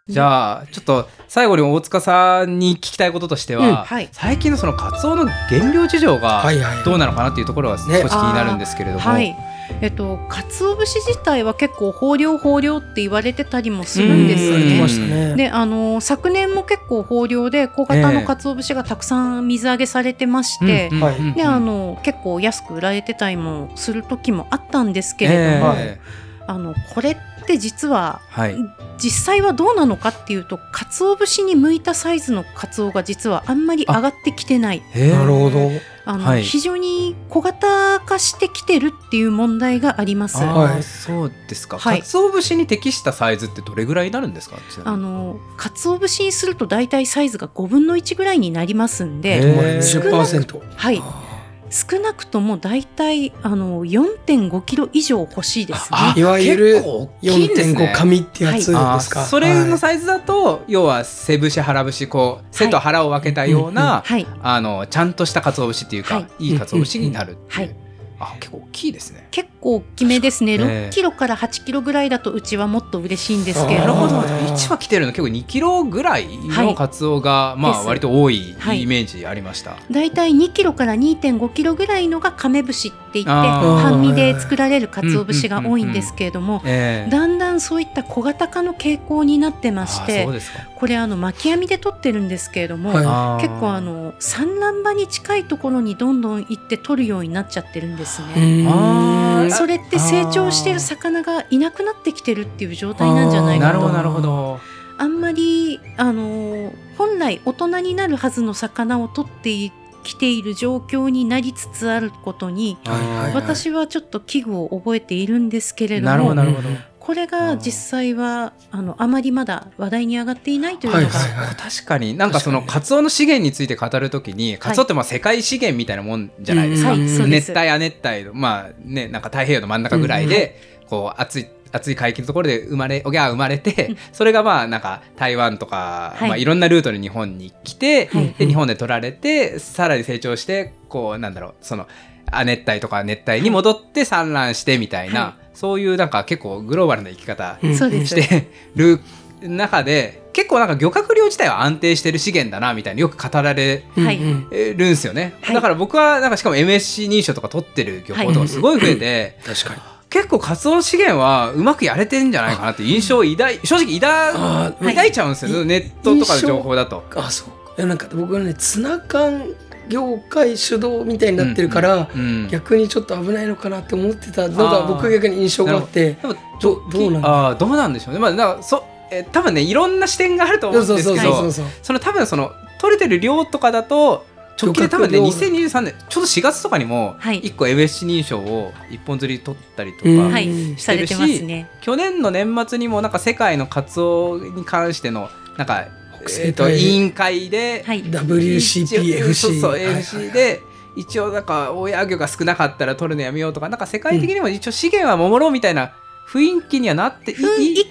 じゃあちょっと最後に大塚さんに聞きたいこととしては、うん。はい。最近のそのカツオの原料事情がはいはい。どうなのかなっていうところは少し気になるんですけれども、はい。えっと、鰹節自体は結構豊漁豊漁って言われてたりもするんですよねね。であの昨年も結構豊漁で小型の鰹節がたくさん水揚げされてまして、であの結構安く売られてたりもする時もあったんですけれども、え。あのこれって実はーはい実際はどうなのかっていうと鰹節に向いたサイズの鰹が実はあんまり上がってきてないなるほど。あの、はい非常に小型化してきてるっていう問題があります。はいそうですか。はい鰹節に適したサイズってどれぐらいになるんですか？あの鰹節にすると大体サイズが5分の1ぐらいになりますんへで、ー10%。はい、あ少なくとも大体あの4.5キロ以上欲しいですね。あいわゆる結構大きいんですね。4.5紙ってやつですあか。ーそれのはいサイズだと、要は背節腹節こう背と腹を分けたような、はい、あのちゃんとした鰹節っていうか、はい。い、い鰹節になるっていう、はい。あ結構大きいですね。結構大きめですね。ええ6キロから8キロぐらいだとうちはもっと嬉しいんですけれどもなるほど。1羽来てるの結構2キロぐらいのカツオが、まあです割と多いはい。イメージありました。大体2キロから2.5キロぐらいのが亀節って言って半身で作られる鰹節が多いんですけれどもええ。だんだんそういった小型化の傾向になってましあて。これあの巻き網で取ってるんですけれども、はい。結構あの産卵場に近いところにどんどん行って取るようになっちゃってるんですうね。それって成長してる魚がいなくなってきてるっていう状態なんじゃないかと。なるほど。あんまりあの本来大人になるはずの魚を取ってきている状況になりつつあることにはいはいはい。私はちょっと危惧を覚えているんですけれども。これが実際はあのあまりまだ話題に上がっていないというのが、はいはいはい。確かに。なんかそのカツオの資源について語るときにカツオってまあ世界資源みたいなもんじゃないですか、はい熱帯亜熱帯のまあねなんか太平洋の真ん中ぐらいで、こう暑い暑い海域のところで生まれおぎゃー生まれて、それがまあなんか台湾とか、はい。いまあ、いろんなルートで日本に来て、はい。で日本で取られてさらに成長してこうなんだろうその亜熱帯とか熱帯に戻って産卵してみたいな、はそういうなんか結構グローバルな生き方してる中で結構なんか漁獲量自体は安定してる資源だなみたいによく語られるんですよね、はい。だから僕はなんかしかも MSC 認証とか取ってる漁港とかすごい増えて、確かに。結構カツオ資源はうまくやれてんじゃないかなって印象を抱い正直抱抱いちゃうんですよ、はい。ネットとかの情報だと。あそう。いやなんか僕はねツナ缶業界主導みたいになってるから、うん逆にちょっと危ないのかなって思ってたのが僕逆に印象があって。でもど。どうなんだああどうなんでしょうね。まあだからそえ多分ねいろんな視点があると思そううんそうですけどそうそうそうその多分その取れてる量とかだと直近で多分ね漁獲量2023年ちょうど4月とかにもはい。1個 MSC 認証を一本釣り取ったりとか、うん。はいうんされてますね。去年の年末にもなんか世界のカツオに関してのなんか、と委員会で、はい。WCPFC そうそうはいはい FC で、一応なんか親魚が少なかったら取るのやめようとかなんか世界的にも一応資源は守ろうみたいな雰囲気にはなってい雰囲いい気い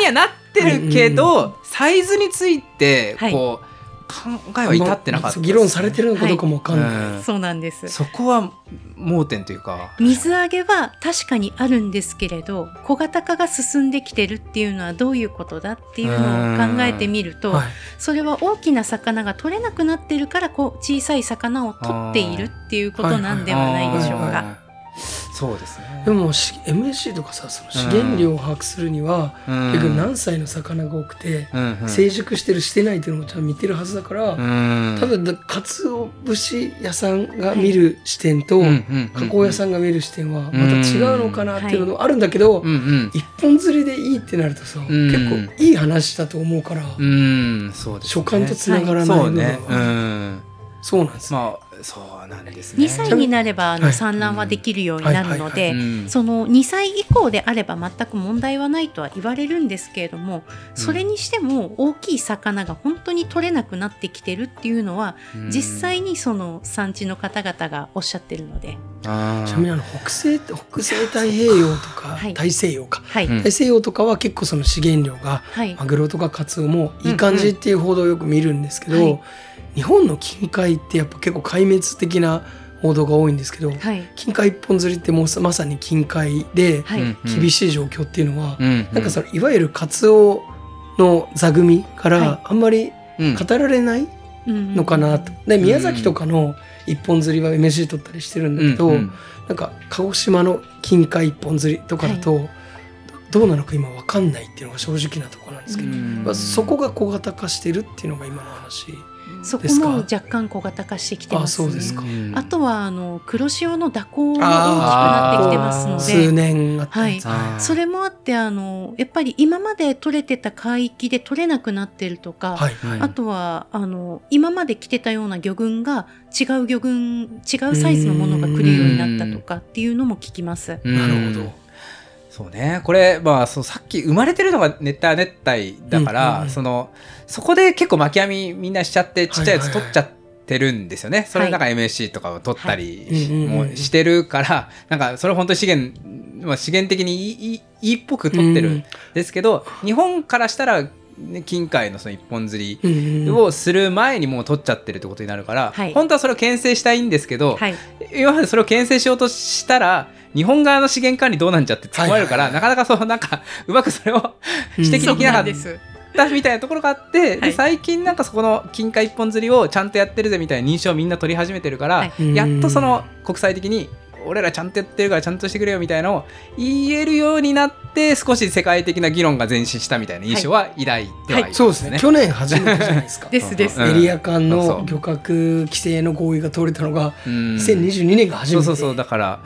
にはなってるけど、サイズについてはい。こう、考えは至ってなかったですね、議論されてるのかどうかもわかんない、うんはそうなんです。そこは盲点というか水揚げは確かにあるんですけれど小型化が進んできてるっていうのはどういうことだっていうのを考えてみるとはい。それは大きな魚が取れなくなってるからこう小さい魚を取っているっていうことなんではないでしょうか。そうですね。でもし MSC とかさその資源量を把握するには、うん。結局何歳の魚が多くて、うんうん。成熟してるしてないっていうのもちゃんと見てるはずだから、うん。多分だかつお節屋さんが見る視点と、加工屋さんが見る視点はまた違うのかなっていうのもあるんだけど、うん。うん一本釣りでいいってなるとさ、ん。結構いい話だと思うから、うん。そうですね。所感とつながらない部分そうね。うはん。そうなんですね。まあそうなんですね。2歳になればあはい。の産卵はできるようになるのはい。はい。でうんその2歳以降であれば全く問題はないとは言われるんですけれどもそれにしても大きい魚が本当に取れなくなってきてるっていうのはうん。実際にその産地の方々がおっしゃってるので、ちなみにあの北西北西太平洋とか、はい。大西洋か。大西洋とかは結構その資源量がはい。マグロとかカツオもいい感じっていう報道をよく見るんですけど、うんはい日本の近海ってやっぱ結構壊滅的な報道が多いんですけど、はい。近海一本釣りってもうまさに近海ではい、うん厳しい状況っていうのは、うんなんかそのいわゆるカツオの座組かはい。らあんまりうん。語られないのかなと。で宮崎とかの一本釣りは MSC 取ったりしてるんだけど、うんなんか鹿児島の近海一本釣りとかだと、どうなのか今わかんないっていうのが正直なところなんですけど、うん。まあ、そこが小型化してるっていうのが今の話。そこも若干小型化してきてあますね。そうですか。うん。あとはあの黒潮の蛇行も大きくなってきてますの数で。年あったやつ、あーそれもあってあのやっぱり今まで取れてた海域で取れなくなってるとか、はい。うんあとはあの今まで来てたような魚群が違う魚群違うサイズのものが来るようになったとかっていうのも聞きます。うん。なるほどそうね。これまあそうさっき生まれてるのが熱帯熱帯だから、うんうんうん。そのそこで結構巻き網みんなしちゃってちっちゃいやつ取っちゃってるんですよね、それなんか MSC とかを取ったりはい。うんうんうんもしてるから、なんかそれ本当に資源、まあ、資源的にいいいいいいっぽく取ってるんですけど、日本からしたら、ね、近海のその一本釣りうんうん。をする前にもう取っちゃってるってことになるから、はい。本当はそれを牽制したいんですけど、はい、今までそれを牽制しようとしたら日本側の資源管理どうなんじゃって突っ込まれるから、はいはいなかなかそうなんか うまくそれをうん。指摘できなかっす。たみたいなところがあって、ではい。最近なんかそこの金貨一本釣りをちゃんとやってるぜみたいな認証をみんな取り始めてるから、はい。やっとその国際的に俺らちゃんとやってるからちゃんとしてくれよみたいなのを言えるようになって少し世界的な議論が前進したみたいな印象は抱いてはいますそうですね。去年初めてじゃないですか。ですです。うん。エリア間の漁獲規制の合意が取れたのがうん。2022年が初めてそうそうそう。だから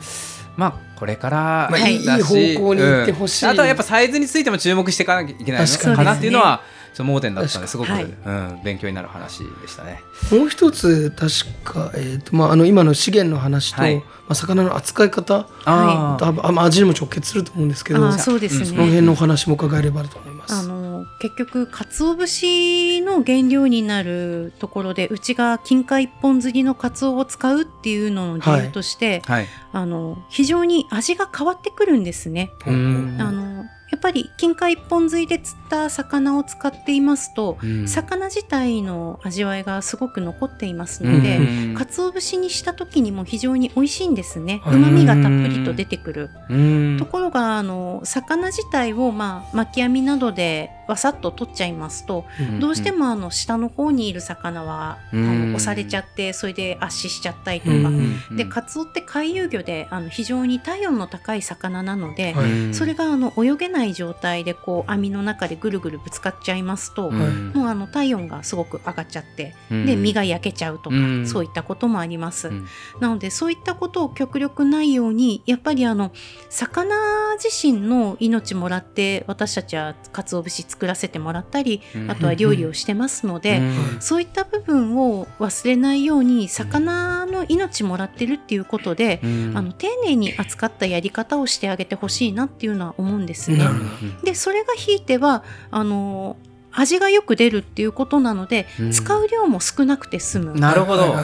まあこれからまあいい方向に行ってほしい。うん。あとはやっぱサイズについても注目していかなきゃいけない確かに。のかなっていうのはちょっと盲点だったんです。ごく、はい。うん、勉強になる話でしたね。もう一つ確か、えーとまあ、あの今の資源の話と、はい。まあ、魚の扱い方あー。ああまあ味にも直結すると思うんですけどそそうですね。うんの辺のお話も伺えればと思います。あの結局鰹節の原料になるところでうちが金貨一本釣りの鰹を使うっていうのの理由として、はい。あの非常に味が変わってくるんですね。うん。あのやっぱり金貨一本釣りで釣った魚を使っていますと、うん。魚自体の味わいがすごく残っていますので、うん。鰹節にした時にも非常に美味しいんですね。うん。旨味がたっぷりと出てくる。うん。ところがあの魚自体を、まあ、巻き網などでわさっと取っちゃいますと、うんどうしてもあの下の方にいる魚は、うん。あの押されちゃってそれで圧死しちゃったりとか、うんでカツオって回遊魚であの非常に体温の高い魚なので、はい。それがあの泳げない状態でこう網の中でぐるぐるぶつかっちゃいますと、うんもうあの体温がすごく上がっちゃって、うん。で身が焼けちゃうとか、うん。そういったこともあります。うん。なのでそういったことを極力ないようにやっぱりあの魚自身の命もらって私たちは鰹節作らせてもらったり、うん。あとは料理をしてますので、うん。そういった部分を忘れないように魚の命もらってるっていうことで、うん。あの丁寧に扱ったやり方をしてあげてほしいなっていうのは思うんですね。でそれがひいてはあの味がよく出るっていうことなので、うん。使う量も少なくて済む。なるほど、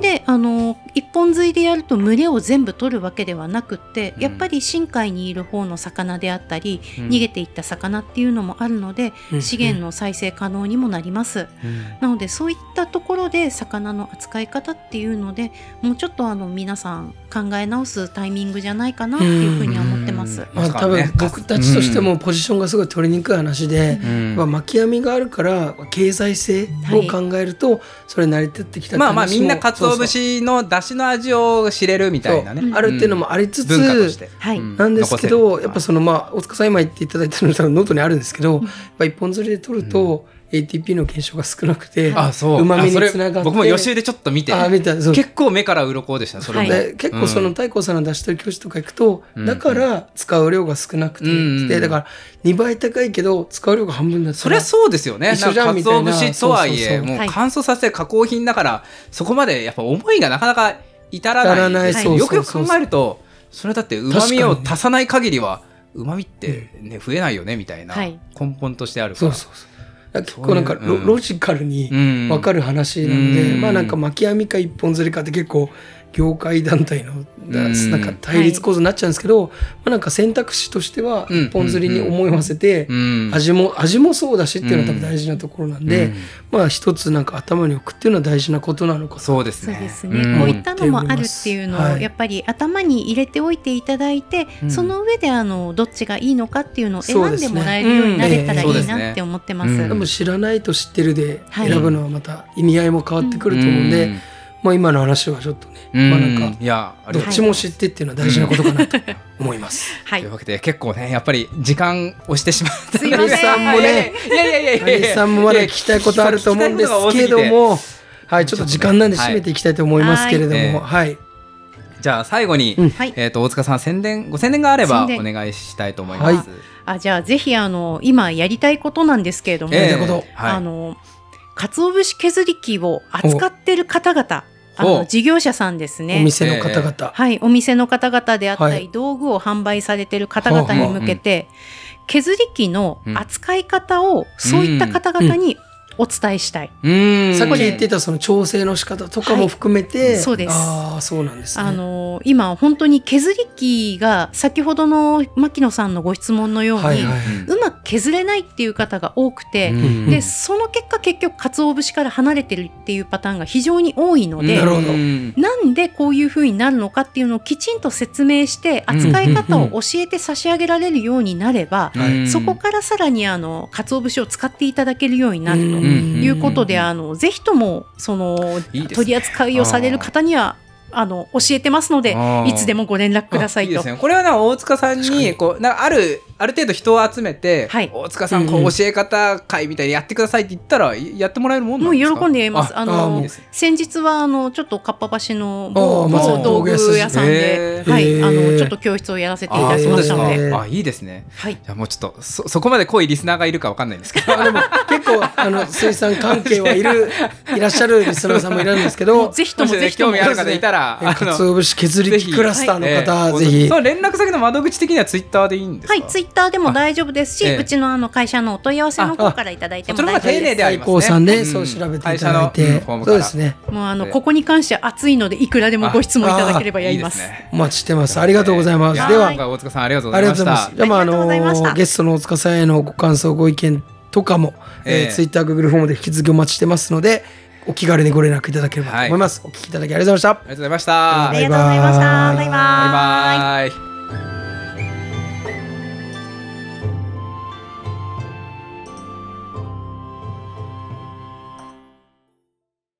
であの一本釣りでやると群れを全部取るわけではなくって、うん。やっぱり深海にいる方の魚であったり、うん。逃げていった魚っていうのもあるので、うん。資源の再生可能にもなります。うん。なのでそういったところで魚の扱い方っていうのでもうちょっとあの皆さん考え直すタイミングじゃないかなっていうふうには思ってます。うん。まあ多分僕たちとしてもポジションがすごい取りにくい話で、うん。まあ、巻き網があるから経済性を考えるとそれ成り立ってきたまあまあみんな鰹節の出汁の味を知れるみたいなね。あるっていうのもありつつ、なんですけどやっぱそのまあ大塚さん今言っていただいてるのはノートにあるんですけど、やっぱ一本釣りで取ると ATP の減少が少なくて、あそう。旨味にあそれつながって僕も予習でちょっと見て。あ見たそう。結構目から鱗でしたそれも、はい。で結構その太閤さんの出してる教室とか行くと、うん。だから使う量が少なくて、うんでだから2倍高いけど使う量が半分だった。らそりゃそうですよね。一緒じゃんなんかみたいな。鰹節とはいえそうそうそうもうはい。乾燥させて加工品だからそこまでやっぱ思いがなかなか至ら至らない。よくよく考えるとそれはだってうまみを足さない限りはうまみってね増えないよねみたいなはい。根本としてあるから。そうそうそう結構なんかロロジカルにうん。分かる話なので、うん。まあなんか巻き網か一本釣りかって結構業界団体のなんか対立構造になっちゃうんですけど、まあなんか選択肢としてはうん。一本釣りに思いませて、うん。味も味もそうだしっていうのは多分大事なところなんで、うん。まあ一つなんか頭に置くっていうのは大事なことなのかと。そうですね。そうですね、ん。こういったのもあるっていうのをはい。やっぱり頭に入れておいていただいて、うん。その上であのどっちがいいのかっていうのを選んでもらえるようになれたらいいなって思ってます。うん。でも知らないと知ってるではい選ぶのはまた意味合いも変わってくると思うんで、うんまあ今の話はちょっとね、うん。まあなんかいやどっちも知ってっていうのは大事なことかなと思います。はい。というわけで結構ねやっぱり時間押してしまった。すいません。谷さんもねいやいやいやいやいや谷さんもまだ聞きたいことあると思うんですけども、はい、ちょっと時間なんで締めていきたいと思いますけれども、はい、じゃあ最後に、えっ、と大塚さん宣伝ご宣伝があればお願いしたいと思います。はい。あじゃあぜひあの今やりたいことなんですけれども、あの鰹節削り器を扱ってる方々あおの事業者さんですおね。店の方々、はい、お店の方々であったり、はい。道具を販売されてる方々に向けて、削り器の扱い方をそういった方々にお伝えしたい。うーん。さっき言ってたその調整の仕方とかも含めて、はいそうです。ああそうなんですね。あの今本当に削り器が先ほどの牧野さんのご質問のように、はいはい。うまく削れないっていう方が多くて、うん。でその結果結局鰹節から離れてるっていうパターンが非常に多いので、なるほど。うん。なんでこういうふうになるのかっていうのをきちんと説明して扱い方を教えて差し上げられるようになれば、うん。そこからさらにあの鰹節を使っていただけるようになると。うんいうことで、あのぜひともその取り扱いをされる方にはあの教えてますのでいつでもご連絡くださいといいです。ね。これはな大塚さんににこうなあるある程度人を集めて、はい大塚さんこう教え方会みたいにやってくださいって言ったらやってもらえるもんなですか？もうん喜んでやります。ああのね先日はあのちょっとかっぱ橋のあ某ーまあ道具屋さんで、はい、あのちょっと教室をやらせていただき。ましたので、ねあいいですね。はい。じゃあもうちょっとそそこまで濃いリスナーがいるかわかんないんですけど。あでも結構あの 水産関係はいるいらっしゃるリスナーさんもいるんですけもどうぜひともぜひとも興味ある方いたら、えかつお節削り器クラスターの方、えーぜひ。その連絡先の窓口的にはツイッターでいいんですか？はい、ツイッターでも大丈夫ですし、うちのあの会社のお問い合わせの方からいただいても大丈夫です。寧でありますね。さんでうんそう調べていただい会社のうん。て、フォームからそうですね。もうあのええ。ここに関しては熱いのでいくらでもご質問いただければやります。いいですね。お待ちしてます。ありがとうございます、やでは。大塚さんありがとうごあざいました。じゃあまああありがとうございました。のゲストの大塚さんへのご感想ご意見とかも、えええ。ー、ツイッターグーグルフォームで引き続きお待ちしてますのでお気軽にご連絡いただければと思います、はい、お聞きいただきありがとうございました。ありがとうございました。バイバイ。バイバイ。